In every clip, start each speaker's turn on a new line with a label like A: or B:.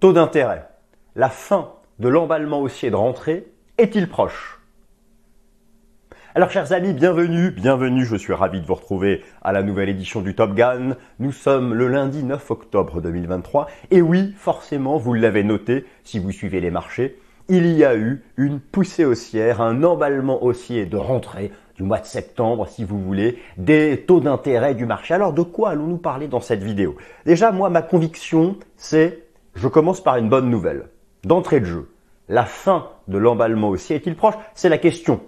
A: Taux d'intérêt. La fin de l'emballement haussier de rentrée est-il proche? Alors chers amis, bienvenue, bienvenue, je suis ravi de vous retrouver à la nouvelle édition du Top Gun. Nous sommes le lundi 9 octobre 2023 et oui, forcément, vous l'avez noté si vous suivez les marchés, il y a eu une poussée haussière, un emballement haussier de rentrée du mois de septembre, si vous voulez, des taux d'intérêt du marché. Alors de quoi allons-nous parler dans cette vidéo? Déjà, moi, ma conviction, c'est, je commence par une bonne nouvelle. D'entrée de jeu, la fin de l'emballement haussier est-il proche? C'est la question.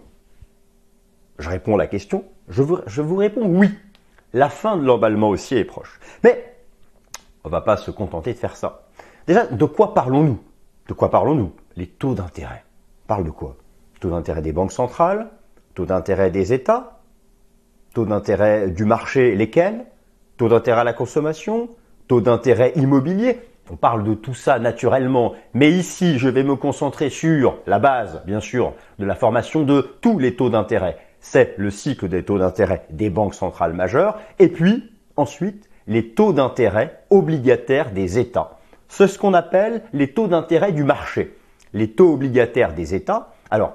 A: Je réponds à la question, je vous, réponds oui. La fin de l'emballement haussier est proche. Mais on va pas se contenter de faire ça. Déjà, de quoi parlons-nous? De quoi parlons-nous? Les taux d'intérêt. Parle de quoi? Taux d'intérêt des banques centrales, taux d'intérêt des États, taux d'intérêt du marché, lesquels? Taux d'intérêt à la consommation, taux d'intérêt immobilier? On parle de tout ça naturellement, mais ici je vais me concentrer sur la base, bien sûr, de la formation de tous les taux d'intérêt c'est le cycle des taux d'intérêt des banques centrales majeures, et puis ensuite les taux d'intérêt obligataires des États. C'est ce qu'on appelle les taux d'intérêt du marché. Les taux obligataires des États, alors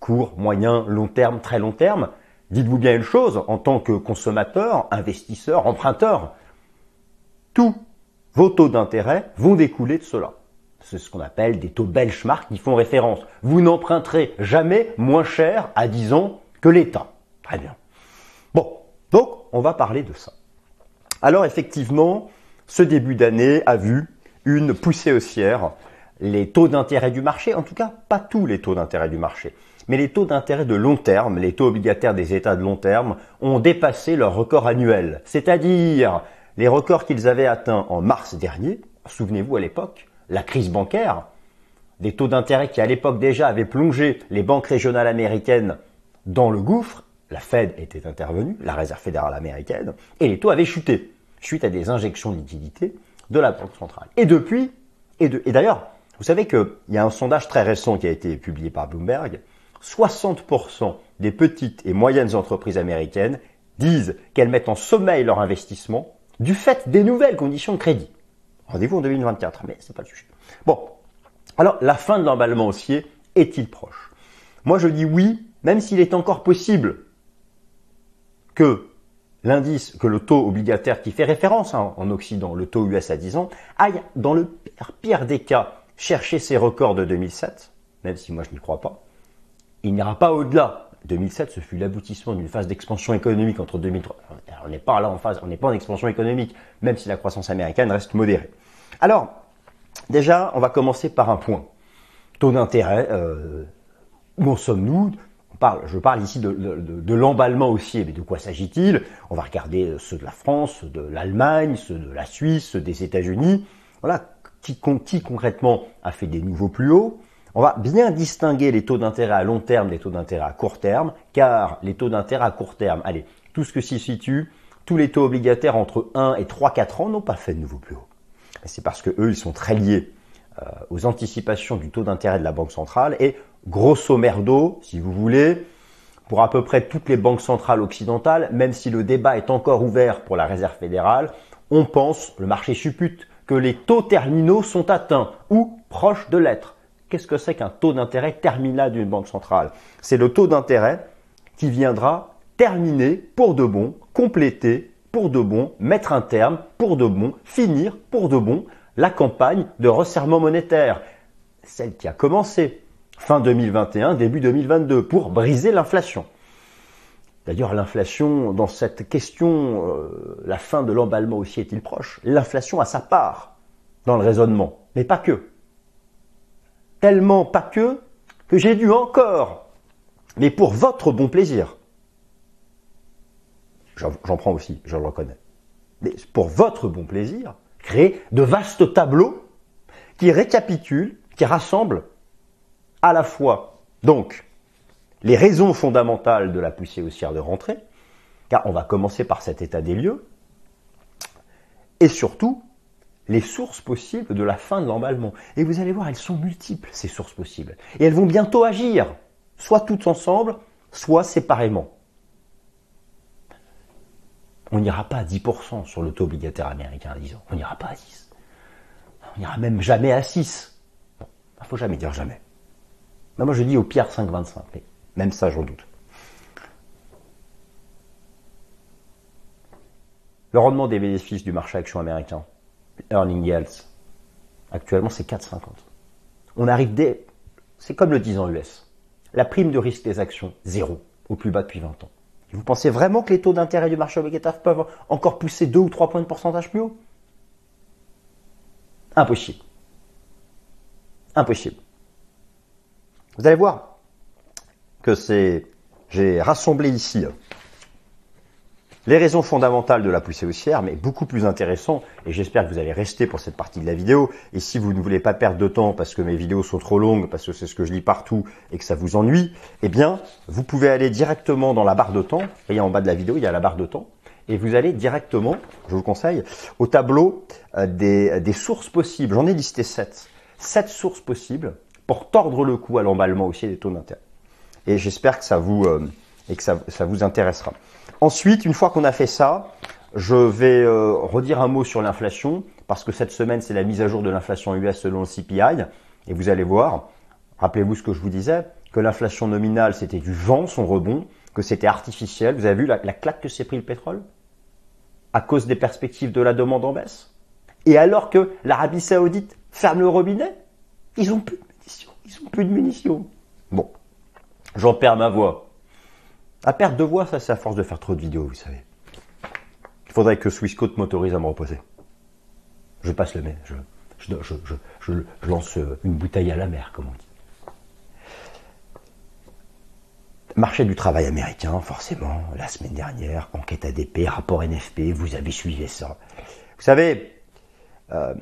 A: court, moyen, long terme, très long terme, dites-vous bien une chose, en tant que consommateur, investisseur, emprunteur, tous vos taux d'intérêt vont découler de cela. C'est ce qu'on appelle des taux benchmark qui font référence. Vous n'emprunterez jamais moins cher à 10 ans que l'État. Très bien. Bon, donc on va parler de ça. Alors effectivement, ce début d'année a vu une poussée haussière. Les taux d'intérêt du marché, en tout cas pas tous les taux d'intérêt du marché, mais les taux d'intérêt de long terme, les taux obligataires des États de long terme, ont dépassé leur record annuel. C'est-à-dire les records qu'ils avaient atteints en mars dernier, souvenez-vous à l'époque, la crise bancaire, des taux d'intérêt qui à l'époque déjà avaient plongé les banques régionales américaines dans le gouffre, la Fed était intervenue, la Réserve fédérale américaine, et les taux avaient chuté, suite à des injections de liquidités de la Banque centrale. Et depuis, et, d'ailleurs, vous savez qu'il y a un sondage très récent qui a été publié par Bloomberg, 60% des petites et moyennes entreprises américaines disent qu'elles mettent en sommeil leur investissement du fait des nouvelles conditions de crédit. Rendez-vous en 2024, mais c'est pas le sujet. Bon, alors la fin de l'emballement haussier est-il proche? Moi je dis oui, même s'il est encore possible que l'indice, que le taux obligataire qui fait référence hein, en Occident, le taux US à 10 ans, aille dans le pire, des cas chercher ses records de 2007, même si moi je n'y crois pas. Il n'ira pas au-delà. 2007, ce fut l'aboutissement d'une phase d'expansion économique entre 2003. on n'est pas là en phase, on n'est pas en expansion économique, même si la croissance américaine reste modérée. Alors, déjà, on va commencer par un point. Taux d'intérêt, euh, où en sommes-nous? Je parle ici de, l'emballement haussier, mais de quoi s'agit-il? On va regarder ceux de la France, de l'Allemagne, ceux de la Suisse, ceux des États-Unis. Voilà, qui, qui concrètement a fait des nouveaux plus hauts? On va bien distinguer les taux d'intérêt à long terme des taux d'intérêt à court terme, car les taux d'intérêt à court terme, allez, tout ce que s'y situe, tous les taux obligataires entre 1 et 3-4 ans n'ont pas fait de nouveau plus haut. C'est parce que eux, ils sont très liés euh, aux anticipations du taux d'intérêt de la Banque centrale et grosso merdo, si vous voulez, pour à peu près toutes les banques centrales occidentales, même si le débat est encore ouvert pour la Réserve fédérale, on pense, le marché suppute, que les taux terminaux sont atteints ou proches de l'être. Qu'est-ce que c'est qu'un taux d'intérêt terminal d'une banque centrale? C'est le taux d'intérêt qui viendra terminer pour de bon, compléter pour de bon, mettre un terme pour de bon, finir pour de bon la campagne de resserrement monétaire, celle qui a commencé fin 2021, début 2022, pour briser l'inflation. D'ailleurs, l'inflation, dans cette question, euh, la fin de l'emballement aussi est-il proche? L'inflation a sa part dans le raisonnement, mais pas que tellement pas que, que j'ai dû encore, mais pour votre bon plaisir, j'en prends aussi, je le reconnais, mais pour votre bon plaisir, créer de vastes tableaux qui récapitulent, qui rassemblent à la fois, donc, les raisons fondamentales de la poussée haussière de rentrée, car on va commencer par cet état des lieux, et surtout les sources possibles de la fin de l'emballement. Et vous allez voir, elles sont multiples, ces sources possibles. Et elles vont bientôt agir, soit toutes ensemble, soit séparément. On n'ira pas à 10% sur le taux obligataire américain à 10 ans. On n'ira pas à 10. On n'ira même jamais à 6. Bon, il faut jamais dire jamais. Mais moi je dis au pire 5,25. Mais même ça, j'en doute. Le rendement des bénéfices du marché action américain, earning yields, actuellement c'est 4,50. On arrive dès, c'est comme le 10 ans US. La prime de risque des actions, zéro, au plus bas depuis 20 ans. vous pensez vraiment que les taux d'intérêt du marché obligataire peuvent encore pousser 2 ou 3 points de pourcentage plus haut? Impossible. Impossible. Vous allez voir que c'est, j'ai rassemblé ici les raisons fondamentales de la poussée haussière, mais beaucoup plus intéressant, et j'espère que vous allez rester pour cette partie de la vidéo, et si vous ne voulez pas perdre de temps parce que mes vidéos sont trop longues, parce que c'est ce que je lis partout et que ça vous ennuie, eh bien, vous pouvez aller directement dans la barre de temps, voyez en bas de la vidéo, il y a la barre de temps, et vous allez directement, je vous conseille, au tableau euh, des, sources possibles. J'en ai listé 7. 7 sources possibles pour tordre le cou à l'emballement aussi des taux d'intérêt. Et j'espère que ça vous, euh, et que ça vous intéressera. Ensuite, une fois qu'on a fait ça, je vais euh, redire un mot sur l'inflation, parce que cette semaine, c'est la mise à jour de l'inflation US selon le CPI, et vous allez voir, rappelez-vous ce que je vous disais, que l'inflation nominale, c'était du vent, son rebond, que c'était artificiel. Vous avez vu la, claque que s'est pris le pétrole? À cause des perspectives de la demande en baisse Et alors que l'Arabie Saoudite ferme le robinet, ils ont plus de munitions. Ils ont plus de munitions. Bon, j'en perds ma voix. À perte de voix, ça c'est à force de faire trop de vidéos, vous savez. Il faudrait que Swissquote m'autorise à me reposer. Je passe le mai, je, lance une bouteille à la mer, comme on dit. Marché du travail américain, forcément, la semaine dernière, enquête ADP, rapport NFP, vous avez suivi ça. Vous savez, euh,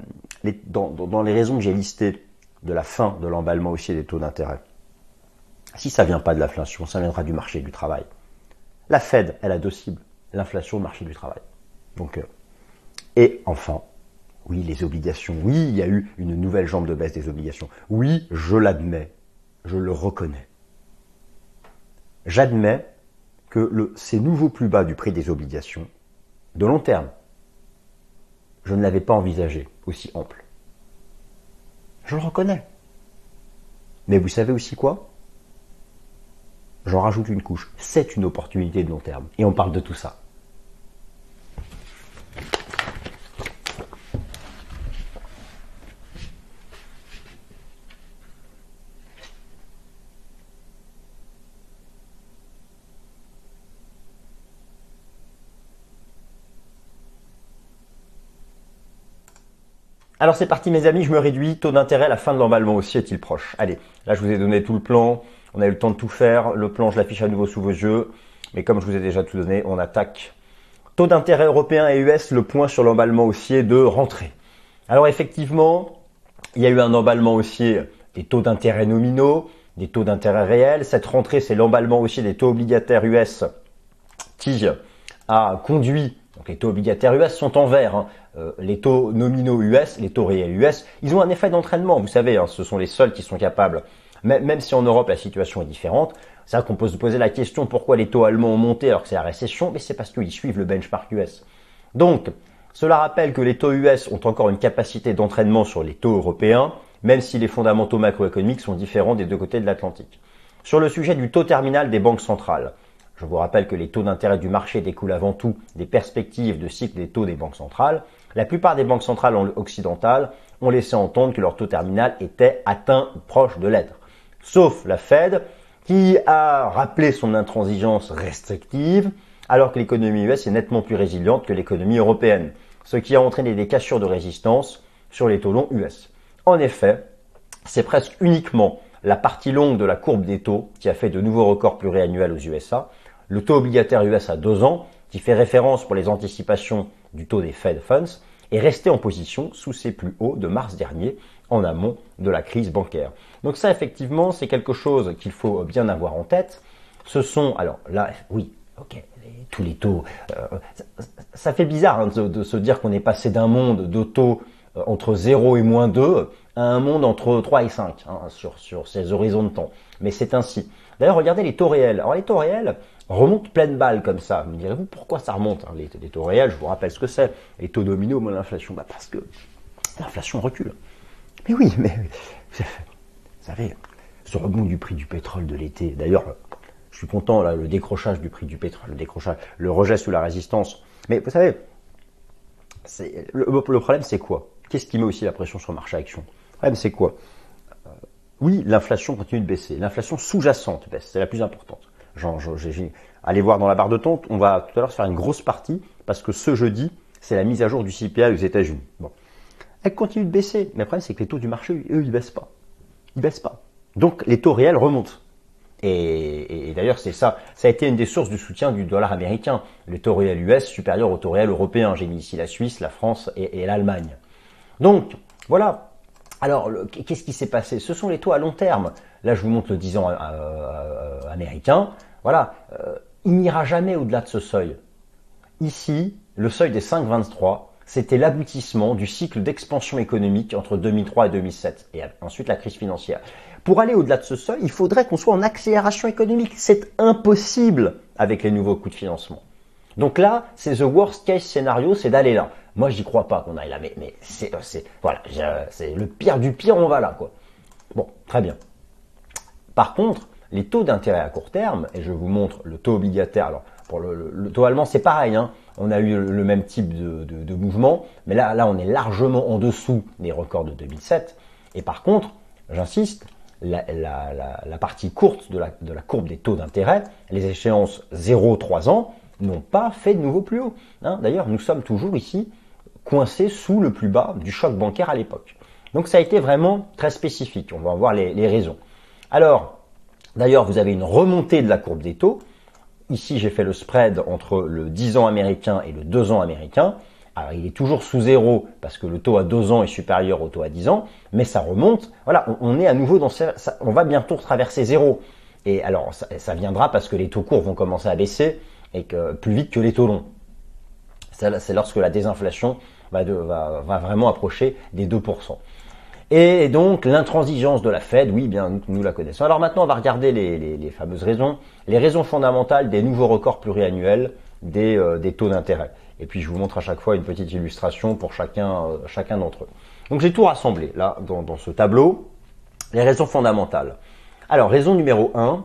A: dans, dans, les raisons que j'ai listées de la fin de l'emballement aussi des taux d'intérêt, si ça vient pas de l'inflation, ça viendra du marché du travail. La Fed, elle a deux cibles, l'inflation, le marché du travail. Donc, euh, et enfin, oui, les obligations. Oui, il y a eu une nouvelle jambe de baisse des obligations. Oui, je l'admets, je le reconnais. J'admets que le, ces nouveaux plus bas du prix des obligations, de long terme, je ne l'avais pas envisagé aussi ample. Je le reconnais. Mais vous savez aussi quoi? J'en rajoute une couche. C'est une opportunité de long terme. Et on parle de tout ça. Alors c'est parti mes amis, je me réduis, taux d'intérêt, la fin de l'emballement aussi est-il proche? Allez, là je vous ai donné tout le plan, on a eu le temps de tout faire. Le plan, je l'affiche à nouveau sous vos yeux. Mais comme je vous ai déjà tout donné, on attaque. Taux d'intérêt européen et US, le point sur l'emballement haussier de rentrée. Alors effectivement, il y a eu un emballement haussier des taux d'intérêt nominaux, des taux d'intérêt réels. Cette rentrée, c'est l'emballement haussier des taux obligataires US qui a conduit, donc les taux obligataires US sont en vert, hein. euh, les taux nominaux US, les taux réels US, ils ont un effet d'entraînement, vous savez, hein. ce sont les seuls qui sont capables même si en Europe la situation est différente, c'est vrai qu'on peut se poser la question pourquoi les taux allemands ont monté alors que c'est la récession, mais c'est parce qu'ils suivent le benchmark US. Donc, cela rappelle que les taux US ont encore une capacité d'entraînement sur les taux européens, même si les fondamentaux macroéconomiques sont différents des deux côtés de l'Atlantique. Sur le sujet du taux terminal des banques centrales, je vous rappelle que les taux d'intérêt du marché découlent avant tout des perspectives de cycle des taux des banques centrales. La plupart des banques centrales occidentales ont laissé entendre que leur taux terminal était atteint ou proche de l'être sauf la Fed, qui a rappelé son intransigeance restrictive, alors que l'économie US est nettement plus résiliente que l'économie européenne, ce qui a entraîné des cassures de résistance sur les taux longs US. En effet, c'est presque uniquement la partie longue de la courbe des taux qui a fait de nouveaux records pluriannuels aux USA, le taux obligataire US à deux ans, qui fait référence pour les anticipations du taux des Fed Funds, est resté en position sous ses plus hauts de mars dernier, en amont de la crise bancaire. Donc ça, effectivement, c'est quelque chose qu'il faut bien avoir en tête. Ce sont, alors là, oui, ok, tous les taux. Euh, ça, fait bizarre hein, de, se dire qu'on est passé d'un monde de taux euh, entre 0 et moins 2 à un monde entre 3 et 5 hein, sur, sur ces horizons de temps. Mais c'est ainsi. D'ailleurs, regardez les taux réels. Alors les taux réels remontent pleine balle comme ça. Me direz-vous pourquoi ça remonte hein, les, taux réels, je vous rappelle ce que c'est. Les taux nominaux moins l'inflation. Bah parce que l'inflation recule. Mais oui, mais vous savez, ce rebond du prix du pétrole de l'été, d'ailleurs, je suis content, là, le décrochage du prix du pétrole, le décrochage, le rejet sous la résistance. Mais vous savez, le, problème, c'est quoi? Qu'est-ce qui met aussi la pression sur le marché action? Le problème, c'est quoi? Euh, Oui, l'inflation continue de baisser. L'inflation sous-jacente baisse, c'est la plus importante. Allez voir dans la barre de temps, on va tout à l'heure faire une grosse partie, parce que ce jeudi, c'est la mise à jour du CPI aux États-Unis. Bon. Elle continue de baisser, mais le problème, c'est que les taux du marché, eux, ils baissent pas. Ils baissent pas. Donc, les taux réels remontent. Et, d'ailleurs, c'est ça. Ça a été une des sources du soutien du dollar américain. Le taux réel US supérieur au taux réel européen. J'ai mis ici la Suisse, la France et, l'Allemagne. Donc, voilà. Alors, qu'est-ce qui s'est passé? Ce sont les taux à long terme. Là, je vous montre le 10 ans euh, euh, américain. Voilà. Euh, il n'ira jamais au-delà de ce seuil. Ici, le seuil des 5,23, c'était l'aboutissement du cycle d'expansion économique entre 2003 et 2007, et ensuite la crise financière. Pour aller au-delà de ce seuil, il faudrait qu'on soit en accélération économique. C'est impossible avec les nouveaux coûts de financement. Donc là, c'est the worst case scénario, c'est d'aller là. Moi, j'y crois pas qu'on aille là, mais, mais c'est, c'est, voilà, c'est le pire du pire, on va là, quoi. Bon, très bien. Par contre, les taux d'intérêt à court terme, et je vous montre le taux obligataire. Alors, pour le, taux allemand, c'est pareil. Hein. On a eu le même type de, mouvement, mais là, on est largement en dessous des records de 2007. Et par contre, j'insiste, la, partie courte de la, courbe des taux d'intérêt, les échéances 0-3 ans, n'ont pas fait de nouveau plus haut. Hein. D'ailleurs, nous sommes toujours ici coincés sous le plus bas du choc bancaire à l'époque. Donc ça a été vraiment très spécifique. On va voir les raisons. Alors, d'ailleurs, vous avez une remontée de la courbe des taux. Ici, j'ai fait le spread entre le 10 ans américain et le 2 ans américain. Alors il est toujours sous zéro parce que le taux à 2 ans est supérieur au taux à 10 ans, mais ça remonte. Voilà, on, est à nouveau dans on va bientôt traverser zéro. Et alors ça, viendra parce que les taux courts vont commencer à baisser et que plus vite que les taux longs. C'est lorsque la désinflation va, va, vraiment approcher des 2%. Et donc l'intransigeance de la Fed, oui, bien nous, la connaissons. Alors maintenant, on va regarder les, fameuses raisons, les raisons fondamentales des nouveaux records pluriannuels des, euh, des taux d'intérêt. Et puis je vous montre à chaque fois une petite illustration pour chacun, euh, d'entre eux. Donc j'ai tout rassemblé là dans, dans, ce tableau. Les raisons fondamentales. Alors raison numéro 1,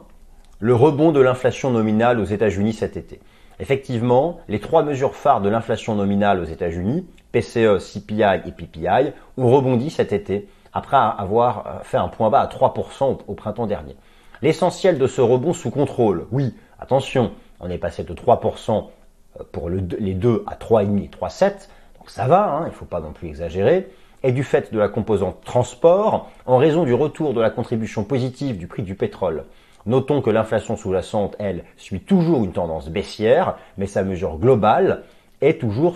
A: le rebond de l'inflation nominale aux États-Unis cet été. Effectivement, les trois mesures phares de l'inflation nominale aux États-Unis, PCE, CPI et PPI, ont rebondi cet été après avoir euh, fait un point bas à 3% au printemps dernier. L'essentiel de ce rebond sous contrôle, oui, attention, on est passé de 3% pour les 2 à 3,5 et 3,7, donc ça va, hein, il ne faut pas non plus exagérer, et du fait de la composante transport, en raison du retour de la contribution positive du prix du pétrole. Notons que l'inflation sous-jacente, elle, suit toujours une tendance baissière, mais sa mesure globale est toujours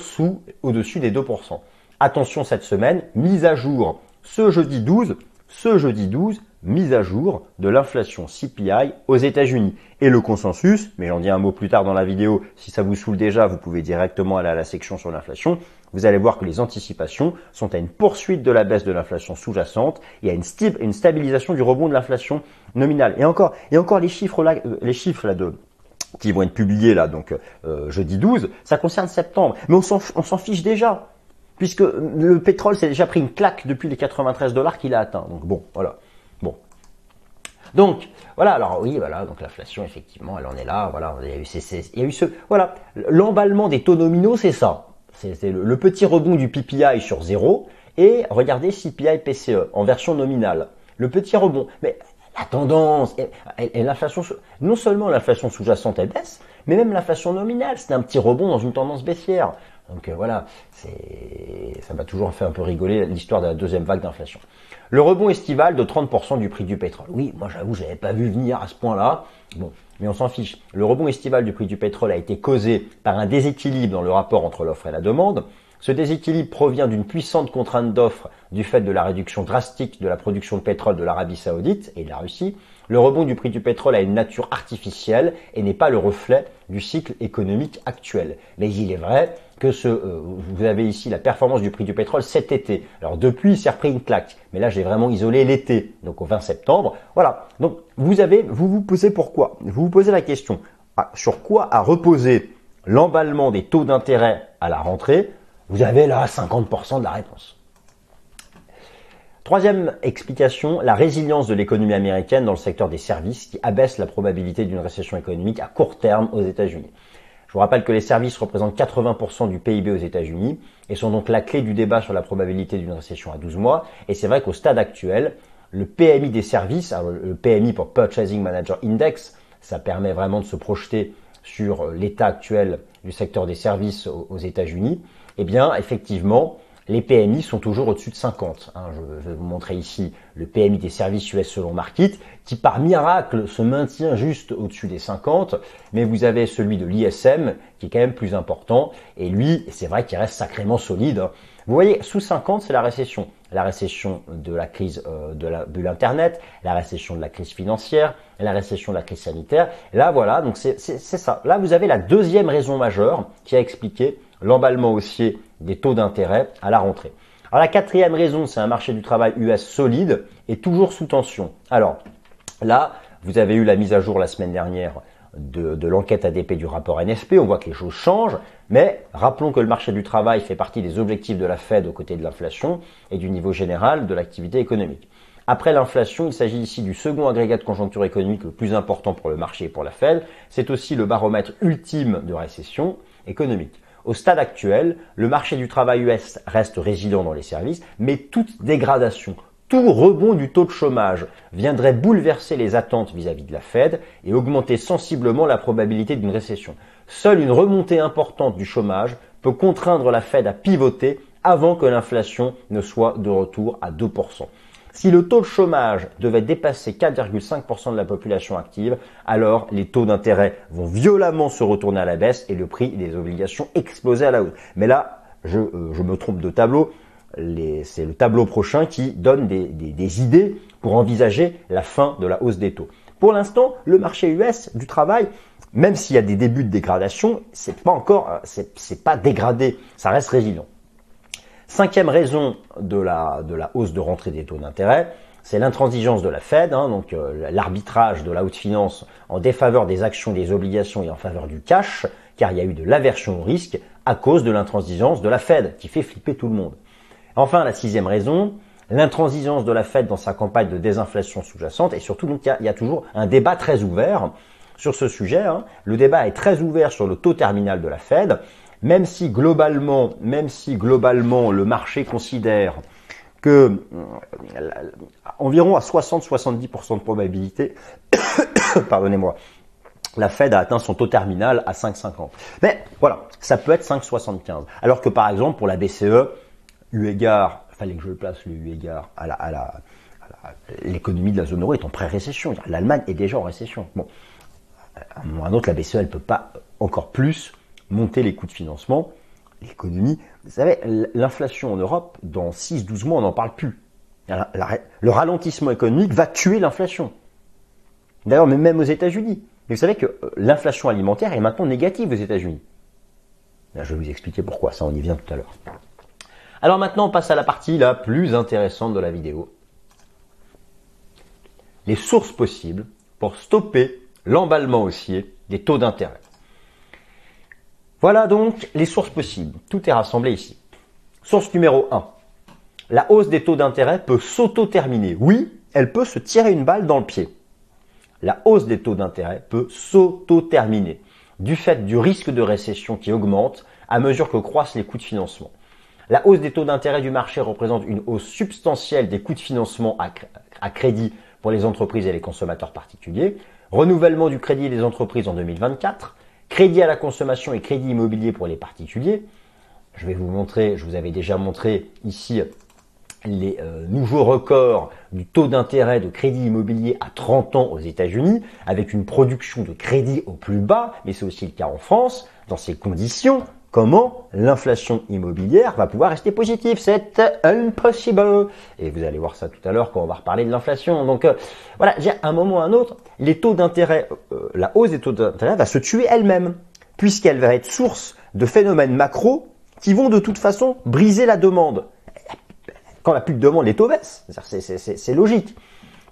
A: au-dessus des 2%. Attention cette semaine, mise à jour ce jeudi 12, ce jeudi 12, mise à jour de l'inflation CPI aux États-Unis. Et le consensus, mais j'en dis un mot plus tard dans la vidéo, si ça vous saoule déjà, vous pouvez directement aller à la section sur l'inflation. Vous allez voir que les anticipations sont à une poursuite de la baisse de l'inflation sous-jacente et à une, une, stabilisation du rebond de l'inflation nominale. Et encore, et encore les chiffres là, euh, les chiffres là de qui vont être publiés là, donc euh, jeudi 12, ça concerne septembre. Mais on s'en fiche déjà puisque le pétrole s'est déjà pris une claque depuis les 93 dollars qu'il a atteint. Donc bon, voilà. Donc, voilà, alors oui, voilà, donc l'inflation, effectivement, elle en est là, voilà, il y a eu, il y a eu ce, voilà, l'emballement des taux nominaux, c'est ça. C'est le, petit rebond du PPI sur zéro, et regardez CPI PCE en version nominale. Le petit rebond. Mais la tendance, et, l'inflation, non seulement l'inflation sous-jacente, elle baisse, mais même l'inflation nominale, c'est un petit rebond dans une tendance baissière. Donc euh, voilà, ça m'a toujours fait un peu rigoler l'histoire de la deuxième vague d'inflation. Le rebond estival de 30% du prix du pétrole. Oui, moi j'avoue, j'avais pas vu venir à ce point-là. Bon, mais on s'en fiche. Le rebond estival du prix du pétrole a été causé par un déséquilibre dans le rapport entre l'offre et la demande. Ce déséquilibre provient d'une puissante contrainte d'offre du fait de la réduction drastique de la production de pétrole de l'Arabie saoudite et de la Russie. Le rebond du prix du pétrole a une nature artificielle et n'est pas le reflet du cycle économique actuel. Mais il est vrai que ce, euh, vous avez ici la performance du prix du pétrole cet été. Alors depuis, il s'est repris une claque. Mais là, j'ai vraiment isolé l'été, donc au 20 septembre. Voilà. Donc vous avez, vous vous posez pourquoi? Vous vous posez la question ah, sur quoi a reposé l'emballement des taux d'intérêt à la rentrée? Vous avez là 50% de la réponse. Troisième explication, la résilience de l'économie américaine dans le secteur des services qui abaisse la probabilité d'une récession économique à court terme aux États-Unis. Je vous rappelle que les services représentent 80% du PIB aux États-Unis et sont donc la clé du débat sur la probabilité d'une récession à 12 mois. Et c'est vrai qu'au stade actuel, le PMI des services, le PMI pour Purchasing Manager Index, ça permet vraiment de se projeter sur l'état actuel du secteur des services aux États-Unis. Eh bien, effectivement, les PMI sont toujours au-dessus de 50. Hein. Je vais vous montrer ici le PMI des services US selon Market, qui par miracle se maintient juste au-dessus des 50, mais vous avez celui de l'ISM qui est quand même plus important, et lui, c'est vrai qu'il reste sacrément solide. Hein. Vous voyez, sous 50, c'est la récession. La récession de la crise euh, de la bulle Internet, la récession de la crise financière, la récession de la crise sanitaire. Là, voilà, donc c'est ça. Là, vous avez la deuxième raison majeure qui a expliqué l'emballement haussier des taux d'intérêt à la rentrée. Alors la quatrième raison, c'est un marché du travail US solide et toujours sous tension. Alors là, vous avez eu la mise à jour la semaine dernière de, l'enquête ADP du rapport NFP, on voit que les choses changent, mais rappelons que le marché du travail fait partie des objectifs de la Fed aux côtés de l'inflation et du niveau général de l'activité économique. Après l'inflation, il s'agit ici du second agrégat de conjoncture économique le plus important pour le marché et pour la Fed. C'est aussi le baromètre ultime de récession économique. Au stade actuel, le marché du travail US reste résilient dans les services, mais toute dégradation, tout rebond du taux de chômage viendrait bouleverser les attentes vis-à-vis de la Fed et augmenter sensiblement la probabilité d'une récession. Seule une remontée importante du chômage peut contraindre la Fed à pivoter avant que l'inflation ne soit de retour à 2%. Si le taux de chômage devait dépasser 4,5% de la population active, alors les taux d'intérêt vont violemment se retourner à la baisse et le prix des obligations exploser à la hausse. Mais là, je, euh, me trompe de tableau. C'est le tableau prochain qui donne des, idées pour envisager la fin de la hausse des taux. Pour l'instant, le marché US du travail, même s'il y a des débuts de dégradation, c'est pas encore, euh, c'est pas dégradé, ça reste résilient. Cinquième raison de la, de la hausse de rentrée des taux d'intérêt, c'est l'intransigeance de la Fed, hein, donc euh, l'arbitrage de la haute finance en défaveur des actions, des obligations et en faveur du cash, car il y a eu de l'aversion au risque à cause de l'intransigeance de la Fed, qui fait flipper tout le monde. Enfin, la sixième raison, l'intransigeance de la Fed dans sa campagne de désinflation sous-jacente, et surtout il y, a, toujours un débat très ouvert sur ce sujet. Hein. Le débat est très ouvert sur le taux terminal de la Fed même si globalement, même si globalement le marché considère que euh, environ à 60-70% de probabilité, pardonnez-moi, la Fed a atteint son taux terminal à 5,50. Mais voilà, ça peut être 5,75. Alors que par exemple pour la BCE, eu égard, fallait que je le place le eu égard à la, l'économie de la zone euro est en pré-récession. L'Allemagne est déjà en récession. Bon, à un moment ou un autre, la BCE, elle peut pas encore plus monter les coûts de financement, l'économie. Vous savez, l'inflation en Europe, dans 6-12 mois, on n'en parle plus. le ralentissement économique va tuer l'inflation. D'ailleurs, même aux États-Unis. Mais vous savez que euh, l'inflation alimentaire est maintenant négative aux États-Unis. Je vais vous expliquer pourquoi, ça on y vient tout à l'heure. Alors maintenant, on passe à la partie la plus intéressante de la vidéo. Les sources possibles pour stopper l'emballement haussier des taux d'intérêt. Voilà donc les sources possibles. Tout est rassemblé ici. Source numéro 1. La hausse des taux d'intérêt peut s'auto-terminer. Oui, elle peut se tirer une balle dans le pied. La hausse des taux d'intérêt peut s'auto-terminer du fait du risque de récession qui augmente à mesure que croissent les coûts de financement. La hausse des taux d'intérêt du marché représente une hausse substantielle des coûts de financement à, crédit pour les entreprises et les consommateurs particuliers, renouvellement du crédit des entreprises en 2024, Crédit à la consommation et crédit immobilier pour les particuliers. Je vais vous montrer, je vous avais déjà montré ici les euh, nouveaux records du taux d'intérêt de crédit immobilier à 30 ans aux États-Unis, avec une production de crédit au plus bas, mais c'est aussi le cas en France. Dans ces conditions, comment l'inflation immobilière va pouvoir rester positive. C'est impossible. Et vous allez voir ça tout à l'heure quand on va reparler de l'inflation. Donc euh, voilà, à un moment ou à un autre, les taux d'intérêt, euh, la hausse des taux d'intérêt va se tuer elle-même, puisqu'elle va être source de phénomènes macro qui vont de toute façon briser la demande. Quand la plus de demande, les taux baissent. C'est logique.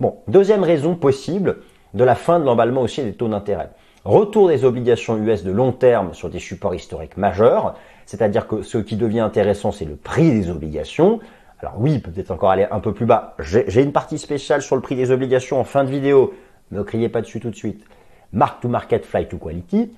A: Bon, deuxième raison possible de la fin de l'emballement aussi des taux d'intérêt. Retour des obligations US de long terme sur des supports historiques majeurs, c'est-à-dire que ce qui devient intéressant, c'est le prix des obligations. Alors oui, peut-être encore aller un peu plus bas. J'ai une partie spéciale sur le prix des obligations en fin de vidéo. Ne criez pas dessus tout de suite. Mark to market, fly to quality.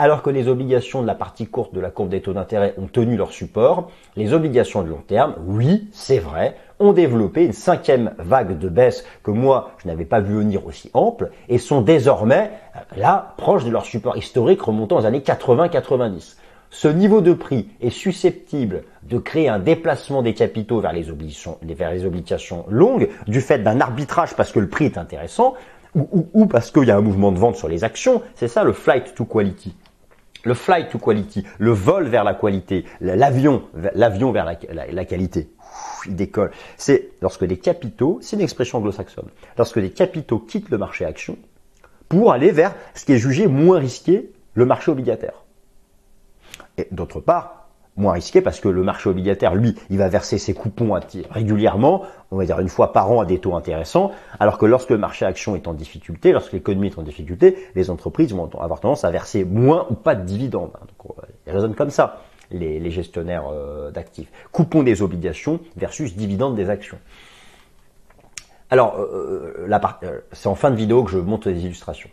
A: Alors que les obligations de la partie courte de la courbe des taux d'intérêt ont tenu leur support, les obligations de long terme, oui, c'est vrai, ont développé une cinquième vague de baisse que moi, je n'avais pas vu venir aussi ample et sont désormais là proches de leur support historique remontant aux années 80-90. Ce niveau de prix est susceptible de créer un déplacement des capitaux vers les obligations, longues du fait d'un arbitrage parce que le prix est intéressant ou, ou parce qu'il y a un mouvement de vente sur les actions. C'est ça le flight to quality le flight to quality, le vol vers la qualité, l'avion, l'avion vers la, qualité. Il décolle. C'est lorsque des capitaux, c'est une expression anglo-saxonne, lorsque des capitaux quittent le marché action pour aller vers ce qui est jugé moins risqué, le marché obligataire. Et d'autre part, moins risqué parce que le marché obligataire, lui, il va verser ses coupons régulièrement, on va dire une fois par an à des taux intéressants, alors que lorsque le marché action est en difficulté, lorsque l'économie est en difficulté, les entreprises vont avoir tendance à verser moins ou pas de dividendes. Donc, ils raisonnent comme ça, les, gestionnaires euh, d'actifs. Coupons des obligations versus dividendes des actions. Alors, euh, euh, c'est en fin de vidéo que je montre des illustrations.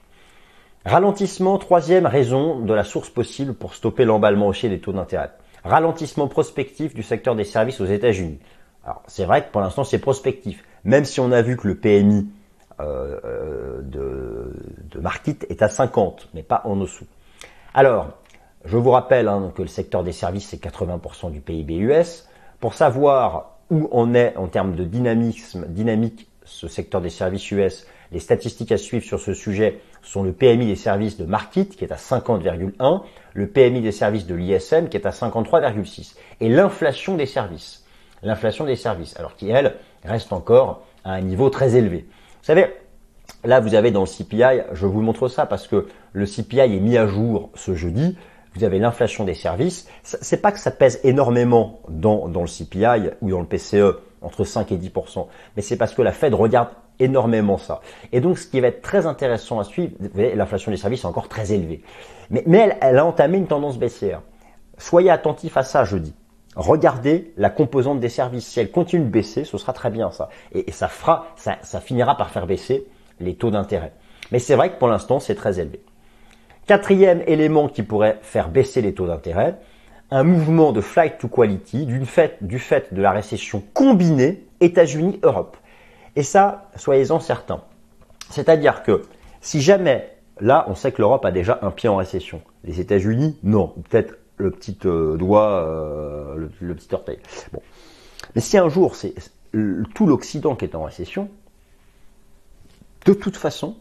A: Ralentissement, troisième raison de la source possible pour stopper l'emballement haussier des taux d'intérêt ralentissement prospectif du secteur des services aux États-Unis. Alors c'est vrai que pour l'instant c'est prospectif, même si on a vu que le PMI de, de Market est à 50, mais pas en dessous. Alors, je vous rappelle hein, que le secteur des services c'est 80% du PIB US. Pour savoir où on est en termes de dynamisme, dynamique, ce secteur des services US, les statistiques à suivre sur ce sujet sont le PMI des services de Market qui est à 50,1, le PMI des services de l'ISM qui est à 53,6 et l'inflation des services. L'inflation des services, alors qui elle reste encore à un niveau très élevé. Vous savez, là vous avez dans le CPI, je vous montre ça parce que le CPI est mis à jour ce jeudi. Vous avez l'inflation des services. C'est pas que ça pèse énormément dans, le CPI ou dans le PCE entre 5 et 10 mais c'est parce que la Fed regarde énormément ça. Et donc, ce qui va être très intéressant à suivre, l'inflation des services est encore très élevée. Mais, elle, a entamé une tendance baissière. Soyez attentifs à ça, je dis. Regardez la composante des services. Si elle continue de baisser, ce sera très bien ça. Et, ça fera, ça finira par faire baisser les taux d'intérêt. Mais c'est vrai que pour l'instant, c'est très élevé. Quatrième élément qui pourrait faire baisser les taux d'intérêt, un mouvement de flight to quality du fait, de la récession combinée États-Unis-Europe. Et ça, soyez-en certains. C'est-à-dire que si jamais, là, on sait que l'Europe a déjà un pied en récession. Les États-Unis, non. Peut-être le petit euh, doigt, euh, le, petit orteil. Mais si un jour c'est tout l'Occident qui est en récession, de toute façon,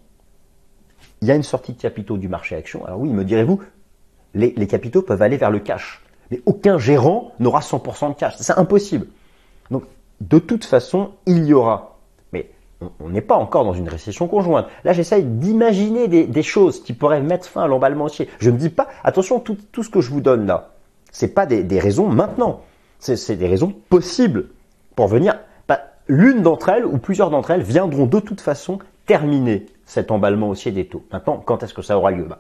A: il y a une sortie de capitaux du marché action. Alors oui, me direz-vous, les, capitaux peuvent aller vers le cash. Mais aucun gérant n'aura 100% de cash. C'est impossible. Donc, de toute façon, il y aura on n'est pas encore dans une récession conjointe. Là, j'essaye d'imaginer des, choses qui pourraient mettre fin à l'emballement. Je ne dis pas, attention, tout, ce que je vous donne là, c'est pas des, raisons maintenant. C'est des raisons possibles pour venir. L'une d'entre elles ou plusieurs d'entre elles viendront de toute façon terminer cet emballement haussier des taux. Maintenant, quand est-ce que ça aura lieu? Bah,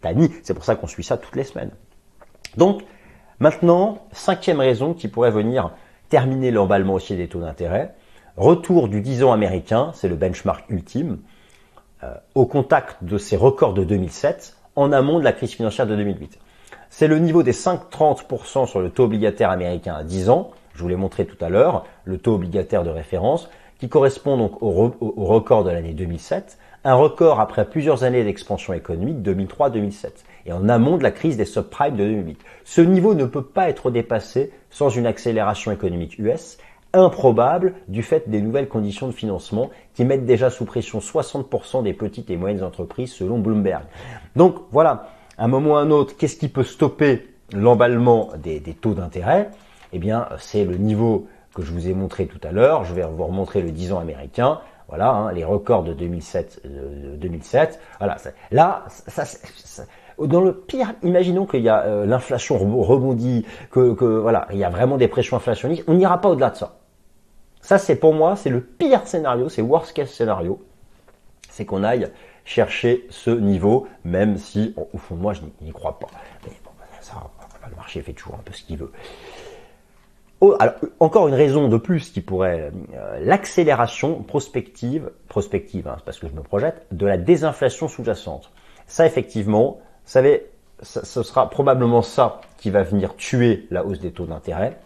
A: Tani, c'est pour ça qu'on suit ça toutes les semaines. Donc, maintenant, cinquième raison qui pourrait venir terminer l'emballement haussier des taux d'intérêt, Retour du 10 ans américain, c'est le benchmark ultime, euh, au contact de ses records de 2007, en amont de la crise financière de 2008. C'est le niveau des 5,30% sur le taux obligataire américain à 10 ans, je vous l'ai montré tout à l'heure, le taux obligataire de référence, qui correspond donc au, record de l'année 2007, un record après plusieurs années d'expansion économique 2003-2007 et en amont de la crise des subprimes de 2008. Ce niveau ne peut pas être dépassé sans une accélération économique US improbable du fait des nouvelles conditions de financement qui mettent déjà sous pression 60% des petites et moyennes entreprises selon Bloomberg. Donc voilà, à un moment ou à un autre, qu'est-ce qui peut stopper l'emballement des, taux d'intérêt? Eh bien, c'est le niveau que je vous ai montré tout à l'heure. Je vais vous remontrer le 10 ans américain. Voilà, hein, les records de 2007. De 2007. Voilà, là, ça, dans le pire, imaginons qu'il y a euh, l'inflation rebondit, que, que, voilà, il y a vraiment des pressions inflationnistes. On n'ira pas au-delà de ça. Ça, c'est pour moi, c'est le pire scénario, c'est worst case scénario. C'est qu'on aille chercher ce niveau, même si, au fond moi, je n'y crois pas. Mais bon, ça, le marché fait toujours un peu ce qu'il veut. Encore une raison de plus qui pourrait euh, l'accélération prospective, prospective, hein, parce que je me projette, de la désinflation sous-jacente. Ça, effectivement, vous savez, ce sera probablement ça qui va venir tuer la hausse des taux d'intérêt.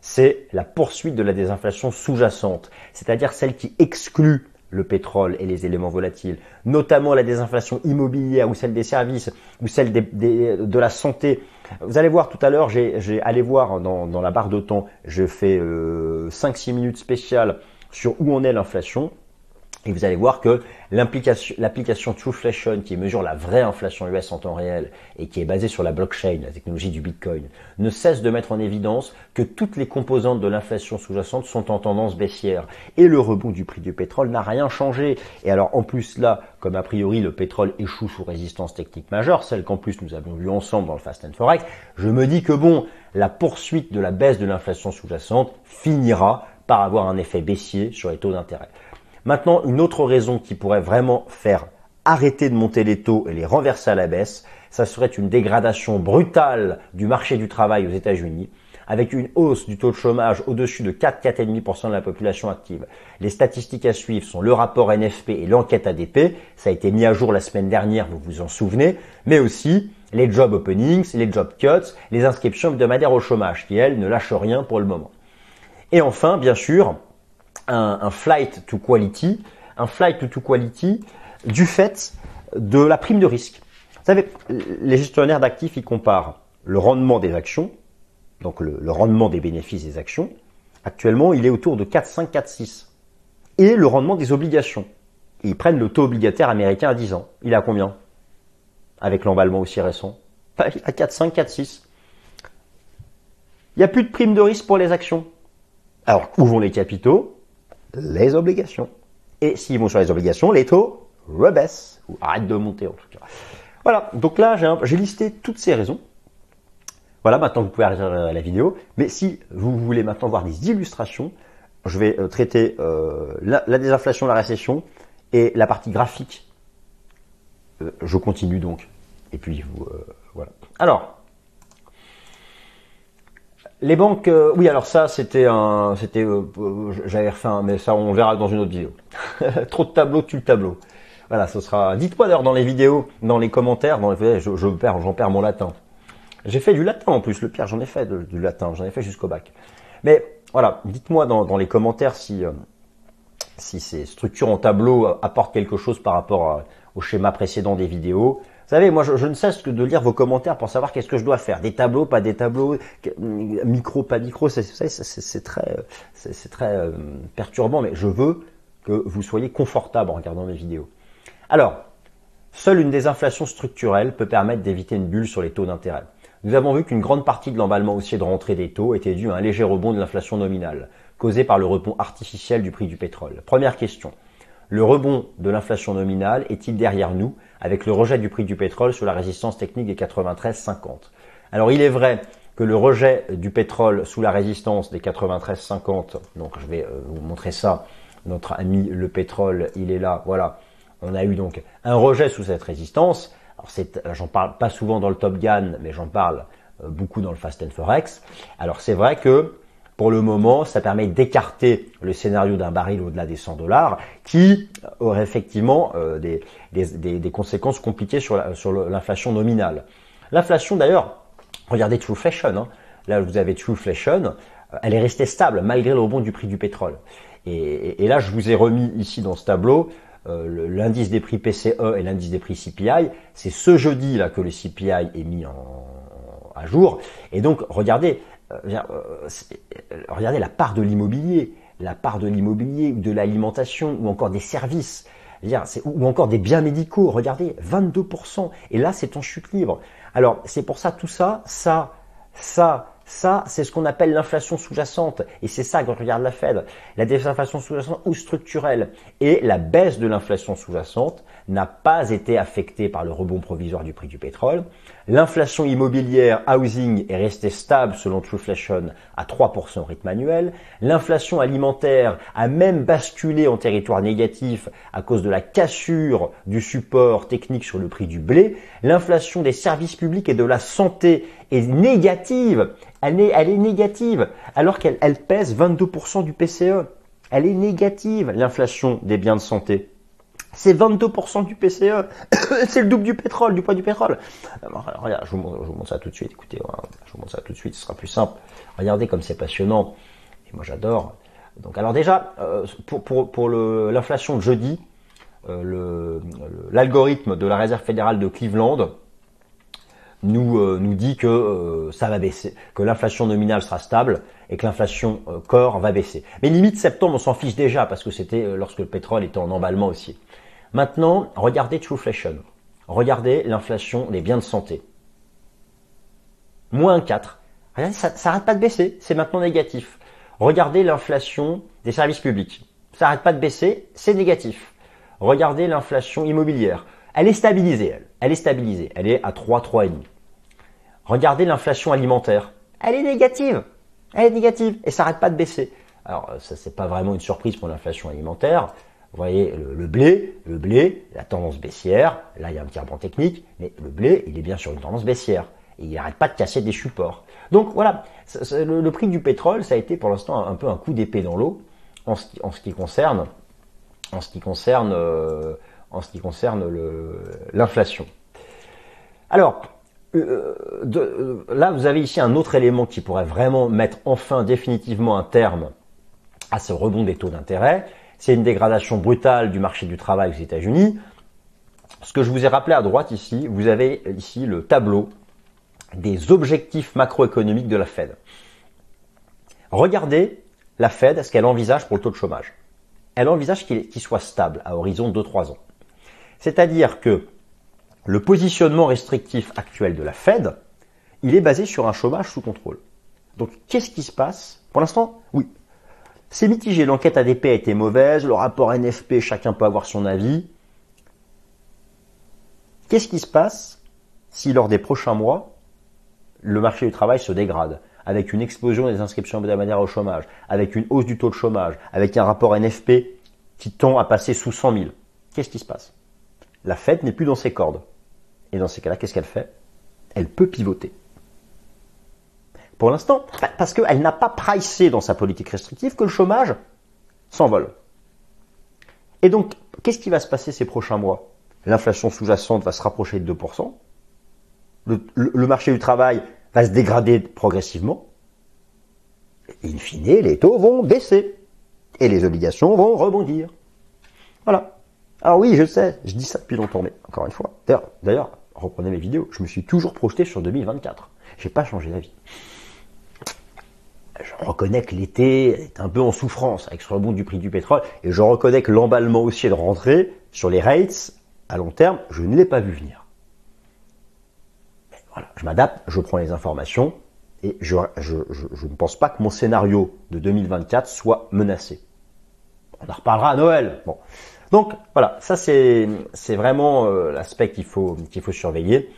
A: C'est la poursuite de la désinflation sous-jacente, c'est-à-dire celle qui exclut le pétrole et les éléments volatiles, notamment la désinflation immobilière ou celle des services ou celle de la santé. Vous allez voir tout à l'heure, j'ai allé voir dans, la barre de temps, je fais 5-6 euh, minutes spéciales sur où en est l'inflation. Et vous allez voir que l'application Trueflation qui mesure la vraie inflation US en temps réel et qui est basée sur la blockchain, la technologie du Bitcoin, ne cesse de mettre en évidence que toutes les composantes de l'inflation sous-jacente sont en tendance baissière. Et le rebond du prix du pétrole n'a rien changé. Et alors en plus là, comme a priori le pétrole échoue sous résistance technique majeure, celle qu'en plus nous avons vu ensemble dans le Fast and Forex, je me dis que bon, la poursuite de la baisse de l'inflation sous-jacente finira par avoir un effet baissier sur les taux d'intérêt. Maintenant, une autre raison qui pourrait vraiment faire arrêter de monter les taux et les renverser à la baisse, ça serait une dégradation brutale du marché du travail aux États-Unis, avec une hausse du taux de chômage au-dessus de 4-4,5% de la population active. Les statistiques à suivre sont le rapport NFP et l'enquête ADP, ça a été mis à jour la semaine dernière, vous vous en souvenez, mais aussi les job openings, les job cuts, les inscriptions hebdomadaires au chômage, qui elles ne lâchent rien pour le moment. Et enfin, bien sûr, un, flight to quality, un flight to quality du fait de la prime de risque. Vous savez, les gestionnaires d'actifs, ils comparent le rendement des actions, donc le, rendement des bénéfices des actions. Actuellement, il est autour de 4, 5, 4, 6. Et le rendement des obligations. Ils prennent le taux obligataire américain à 10 ans. Il est à combien? Avec l'emballement aussi récent À 4, 5, 4, 6. Il n'y a plus de prime de risque pour les actions. Alors, où vont les capitaux? Les obligations. Et s'ils vont sur les obligations, les taux rebaissent, ou arrêtent de monter en tout cas. Voilà, donc là j'ai listé toutes ces raisons. Voilà, maintenant vous pouvez arrêter la vidéo. Mais si vous voulez maintenant voir des illustrations, je vais euh, traiter euh, la, désinflation, la récession et la partie graphique. Euh, je continue donc. Et puis vous, voilà. Alors, les banques, euh, oui, alors ça, c'était un, c'était, euh, j'avais refait mais ça, on verra dans une autre vidéo. Trop de tableaux, tu le tableau. Voilà, ce sera. Dites-moi d'ailleurs dans les vidéos, dans les commentaires, dans les, je, je perds, j'en perds mon latin. J'ai fait du latin en plus, le pire, j'en ai fait du latin, j'en ai fait jusqu'au bac. Mais voilà, dites-moi dans, les commentaires si euh, si ces structures en tableau apportent quelque chose par rapport au schéma précédent des vidéos. Vous savez, moi, je, ne cesse que de lire vos commentaires pour savoir qu'est-ce que je dois faire. Des tableaux, pas des tableaux, micro, pas micro. C'est très, c'est très euh, perturbant, mais je veux que vous soyez confortable en regardant mes vidéos. Alors, seule une désinflation structurelle peut permettre d'éviter une bulle sur les taux d'intérêt. Nous avons vu qu'une grande partie de l'emballement haussier de rentrée des taux était due à un léger rebond de l'inflation nominale, causé par le rebond artificiel du prix du pétrole. Première question. Le rebond de l'inflation nominale est-il derrière nous avec le rejet du prix du pétrole sous la résistance technique des 93,50 Alors il est vrai que le rejet du pétrole sous la résistance des 93,50, donc je vais euh, vous montrer ça, notre ami le pétrole, il est là, voilà. On a eu donc un rejet sous cette résistance. Alors c'est, j'en parle pas souvent dans le Top Gun, mais j'en parle euh, beaucoup dans le Fast and Forex. Alors c'est vrai que pour le moment, ça permet d'écarter le scénario d'un baril au-delà des 100 dollars, qui aurait effectivement euh, des, conséquences compliquées sur l'inflation nominale. L'inflation, d'ailleurs, regardez Trueflation. Hein. Là, vous avez Trueflation. Euh, elle est restée stable malgré le rebond du prix du pétrole. Et, là, je vous ai remis ici dans ce tableau euh, l'indice des prix PCE et l'indice des prix CPI. C'est ce jeudi là que le CPI est mis en, à jour. Et donc, regardez, regardez la part de l'immobilier, la part de l'immobilier ou de l'alimentation ou encore des services, ou encore des biens médicaux. Regardez, 22%. Et là, c'est en chute libre. Alors, c'est pour ça, tout ça, ça, ça, ça, c'est ce qu'on appelle l'inflation sous-jacente. Et c'est ça on regarde la Fed. La désinflation sous-jacente ou structurelle. Et la baisse de l'inflation sous-jacente n'a pas été affectée par le rebond provisoire du prix du pétrole. L'inflation immobilière housing est restée stable selon Trueflation à 3% au rythme annuel. L'inflation alimentaire a même basculé en territoire négatif à cause de la cassure du support technique sur le prix du blé. L'inflation des services publics et de la santé est négative. Elle est, elle est négative, alors qu'elle elle pèse 22% du PCE. Elle est négative, l'inflation des biens de santé. C'est 22% du PCE. c'est le double du pétrole, du poids du pétrole. Alors, regarde, je vous, montre, je vous montre ça tout de suite. Écoutez, je vous montre ça tout de suite, ce sera plus simple. Regardez comme c'est passionnant. Et moi j'adore. Donc alors déjà, euh, pour, pour, pour l'inflation de jeudi, euh, l'algorithme de la Réserve fédérale de Cleveland nous, euh, nous dit que euh, ça va baisser, que l'inflation nominale sera stable et que l'inflation corps va baisser. Mais limite septembre, on s'en fiche déjà parce que c'était lorsque le pétrole était en emballement aussi. Maintenant, regardez Trueflation. Regardez l'inflation des biens de santé. Moins 4. Regardez, ça n'arrête pas de baisser, c'est maintenant négatif. Regardez l'inflation des services publics. Ça n'arrête pas de baisser, c'est négatif. Regardez l'inflation immobilière. Elle est stabilisée, elle. Elle est stabilisée. Elle est à 3, 3,5. Regardez l'inflation alimentaire. Elle est négative. Elle est négative. Et ça n'arrête pas de baisser. Alors, ça, c'est pas vraiment une surprise pour l'inflation alimentaire. Vous voyez, le, blé, le blé, la tendance baissière. Là, il y a un petit rebond technique. Mais le blé, il est bien sur une tendance baissière. Et il n'arrête pas de casser des supports. Donc, voilà. Le, prix du pétrole, ça a été pour l'instant un peu un coup d'épée dans l'eau en ce qui concerne en ce qui concerne, euh, en ce qui concerne l'inflation. Alors, euh, de, là, vous avez ici un autre élément qui pourrait vraiment mettre enfin définitivement un terme à ce rebond des taux d'intérêt. C'est une dégradation brutale du marché du travail aux États-Unis. Ce que je vous ai rappelé à droite ici, vous avez ici le tableau des objectifs macroéconomiques de la Fed. Regardez la Fed, ce qu'elle envisage pour le taux de chômage elle envisage qu'il soit stable à horizon 2-3 ans. C'est-à-dire que le positionnement restrictif actuel de la Fed, il est basé sur un chômage sous contrôle. Donc qu'est-ce qui se passe? Pour l'instant, oui. C'est mitigé, l'enquête ADP a été mauvaise, le rapport NFP, chacun peut avoir son avis. Qu'est-ce qui se passe si lors des prochains mois, le marché du travail se dégrade? Avec une explosion des inscriptions hebdomadaires au chômage, avec une hausse du taux de chômage, avec un rapport NFP qui tend à passer sous 100 000, qu'est-ce qui se passe? La Fed n'est plus dans ses cordes. Et dans ces cas-là, qu'est-ce qu'elle fait? Elle peut pivoter. Pour l'instant, parce qu'elle n'a pas pricé dans sa politique restrictive que le chômage s'envole. Et donc, qu'est-ce qui va se passer ces prochains mois? L'inflation sous-jacente va se rapprocher de 2%. le marché du travail va se dégrader progressivement. In fine, les taux vont baisser et les obligations vont rebondir. Voilà. Alors oui, je sais, je dis ça depuis longtemps, mais encore une fois. D'ailleurs, reprenez mes vidéos, je me suis toujours projeté sur 2024. J'ai pas changé d'avis. Je reconnais que l'été est un peu en souffrance avec ce rebond du prix du pétrole, et je reconnais que l'emballement aussi est de rentrer sur les rates à long terme, je ne l'ai pas vu venir. Voilà, je m'adapte, je prends les informations et je, ne pense pas que mon scénario de 2024 soit menacé. On en reparlera à Noël. Bon. Donc voilà, ça c'est vraiment euh, l'aspect qu'il faut qu'il faut surveiller,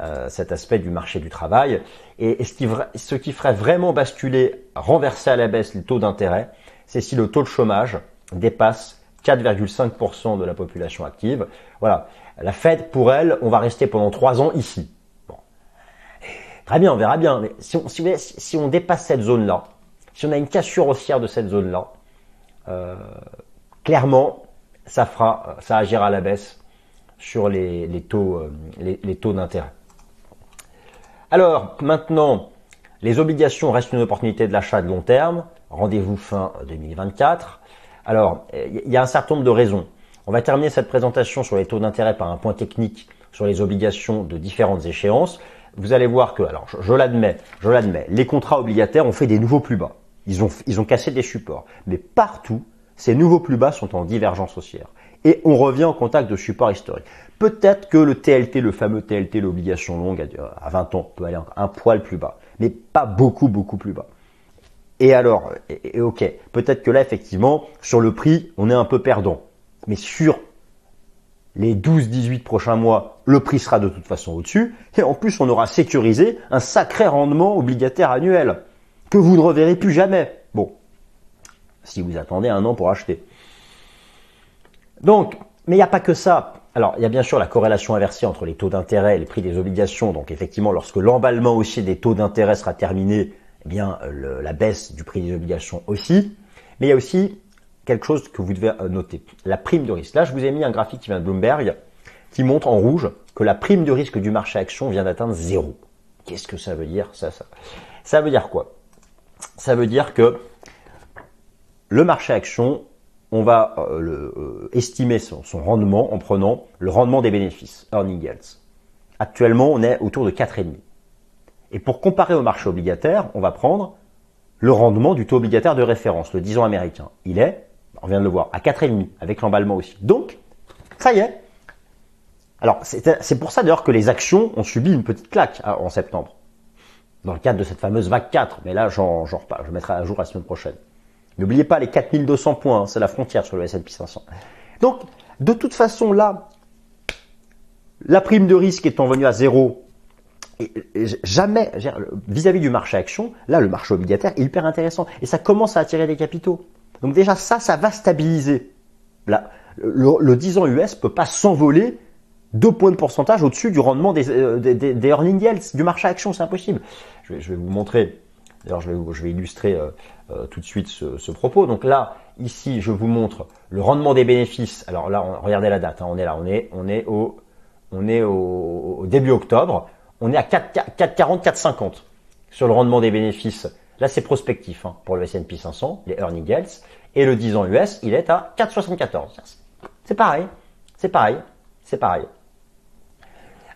A: euh, cet aspect du marché du travail. Et, ce, qui, ce qui ferait vraiment basculer, renverser à la baisse les taux d'intérêt, c'est si le taux de chômage dépasse 4,5% de la population active. Voilà, la Fed pour elle, on va rester pendant trois ans ici. Très bien, on verra bien. Mais si on, si, on dépasse cette zone-là, si on a une cassure haussière de cette zone-là, euh, clairement, ça fera, ça agira à la baisse sur les, taux, euh, les, taux d'intérêt. Alors maintenant, les obligations restent une opportunité de l'achat de long terme. Rendez-vous fin 2024. Alors, il y a un certain nombre de raisons. On va terminer cette présentation sur les taux d'intérêt par un point technique sur les obligations de différentes échéances vous allez voir que, alors je, l'admets, je l'admets, les contrats obligataires ont fait des nouveaux plus bas. Ils ont, ils ont cassé des supports. Mais partout, ces nouveaux plus bas sont en divergence haussière. Et on revient en contact de supports historiques. Peut-être que le TLT, le fameux TLT, l'obligation longue à 20 ans, peut aller un poil plus bas. Mais pas beaucoup, beaucoup plus bas. Et alors, et ok, peut-être que là, effectivement, sur le prix, on est un peu perdant. Mais sur les 12-18 prochains mois, le prix sera de toute façon au-dessus. Et en plus, on aura sécurisé un sacré rendement obligataire annuel que vous ne reverrez plus jamais. Si vous attendez un an pour acheter. Donc, mais il n'y a pas que ça. Alors, il y a bien sûr la corrélation inversée entre les taux d'intérêt et les prix des obligations. Donc, effectivement, lorsque l'emballement aussi des taux d'intérêt sera terminé, eh bien, la baisse du prix des obligations aussi. Mais il y a aussi quelque chose que vous devez noter. La prime de risque. Là, je vous ai mis un graphique qui vient de Bloomberg qui montre en rouge que la prime de risque du marché action vient d'atteindre zéro. Qu'est-ce que ça veut dire ça, ça? Ça veut dire quoi? Ça veut dire que le marché action, on va euh, euh, estimer son, rendement en prenant le rendement des bénéfices, earning yields. Actuellement, on est autour de 4,5. Et pour comparer au marché obligataire, on va prendre le rendement du taux obligataire de référence, le 10 ans américain. Il est, on vient de le voir, à 4,5 avec l'emballement aussi. Donc, ça y est. Alors, c'est pour ça d'ailleurs que les actions ont subi une petite claque hein, en septembre. Dans le cadre de cette fameuse vague 4. Mais là, j'en reparle. Je mettrai à jour la semaine prochaine. N'oubliez pas les 4200 points. Hein, c'est la frontière sur le S&P 500. Donc, de toute façon, là, la prime de risque étant venue à zéro, jamais, vis-à-vis du marché action, là, le marché obligataire est hyper intéressant. Et ça commence à attirer des capitaux. Donc déjà, ça, ça va stabiliser. Le, 10 ans US peut pas s'envoler deux points de pourcentage au-dessus du rendement des, euh, des, earning yields du marché action. C'est impossible. Je vais, vous montrer. D'ailleurs, je vais, illustrer euh, euh, tout de suite ce, propos. Donc là, ici, je vous montre le rendement des bénéfices. Alors là, regardez la date. Hein, on est là. On est, on est au, on est au, début octobre on est à 4,40, 4,50 sur le rendement des bénéfices. Là, c'est prospectif hein, pour le S&P 500, les earning yields. Et le 10 ans US, il est à 4,74. C'est pareil, c'est pareil, c'est pareil.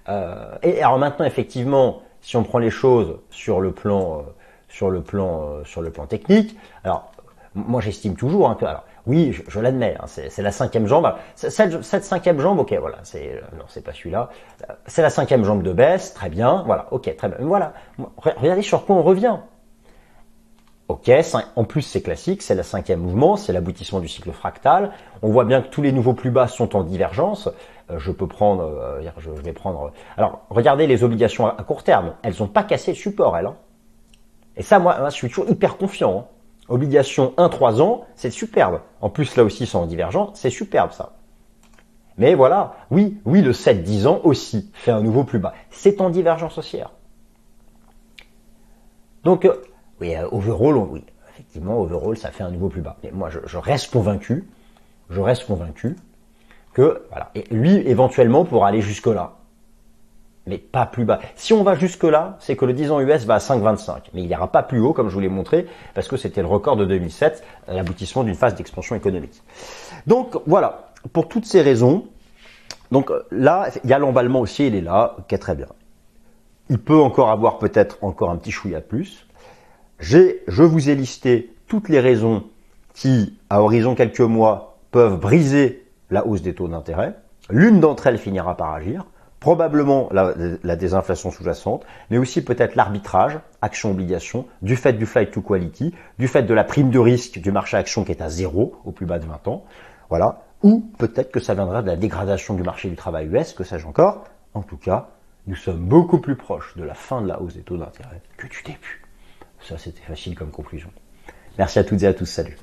A: Euh, et alors maintenant, effectivement, si on prend les choses sur le plan, sur le plan, euh, sur le plan technique, alors moi j'estime toujours hein, que, alors, oui, je, l'admets, hein, c'est la cinquième jambe. Cette, cette, cinquième jambe, ok, voilà, c'est euh, non, c'est pas celui-là. Euh, c'est la cinquième jambe de baisse, très bien, voilà, ok, très bien. Voilà, regardez sur quoi on revient. Ok, en plus c'est classique, c'est la cinquième mouvement, c'est l'aboutissement du cycle fractal. On voit bien que tous les nouveaux plus bas sont en divergence. Je peux prendre, je vais prendre. Alors, regardez les obligations à court terme, elles n'ont pas cassé le support, elles. Hein. Et ça, moi, je suis toujours hyper confiant. Hein. Obligation 1-3 ans, c'est superbe. En plus, là aussi, sont divergents, c'est superbe ça. Mais voilà, oui, oui, le 7-10 ans aussi fait un nouveau plus bas. C'est en divergence haussière. Donc, euh, oui, euh, overall, oui, effectivement, overall, ça fait un nouveau plus bas. Mais moi, je, je reste convaincu, je reste convaincu que, voilà, et lui, éventuellement, pourra aller jusque-là mais pas plus bas. Si on va jusque là, c'est que le 10 ans US va à 5,25, mais il n'ira pas plus haut, comme je vous l'ai montré, parce que c'était le record de 2007, l'aboutissement d'une phase d'expansion économique. Donc voilà, pour toutes ces raisons, donc là, il y a l'emballement aussi, il est là, ok, très bien. Il peut encore avoir peut-être encore un petit chouïa plus. J'ai, je vous ai listé toutes les raisons qui, à horizon quelques mois, peuvent briser la hausse des taux d'intérêt. L'une d'entre elles finira par agir probablement la, désinflation sous-jacente, mais aussi peut-être l'arbitrage, action-obligation, du fait du flight to quality, du fait de la prime de risque du marché action qui est à zéro au plus bas de 20 ans, voilà, ou peut-être que ça viendra de la dégradation du marché du travail US, que sais-je encore. En tout cas, nous sommes beaucoup plus proches de la fin de la hausse des taux d'intérêt que du début. Ça, c'était facile comme conclusion. Merci à toutes et à tous, salut.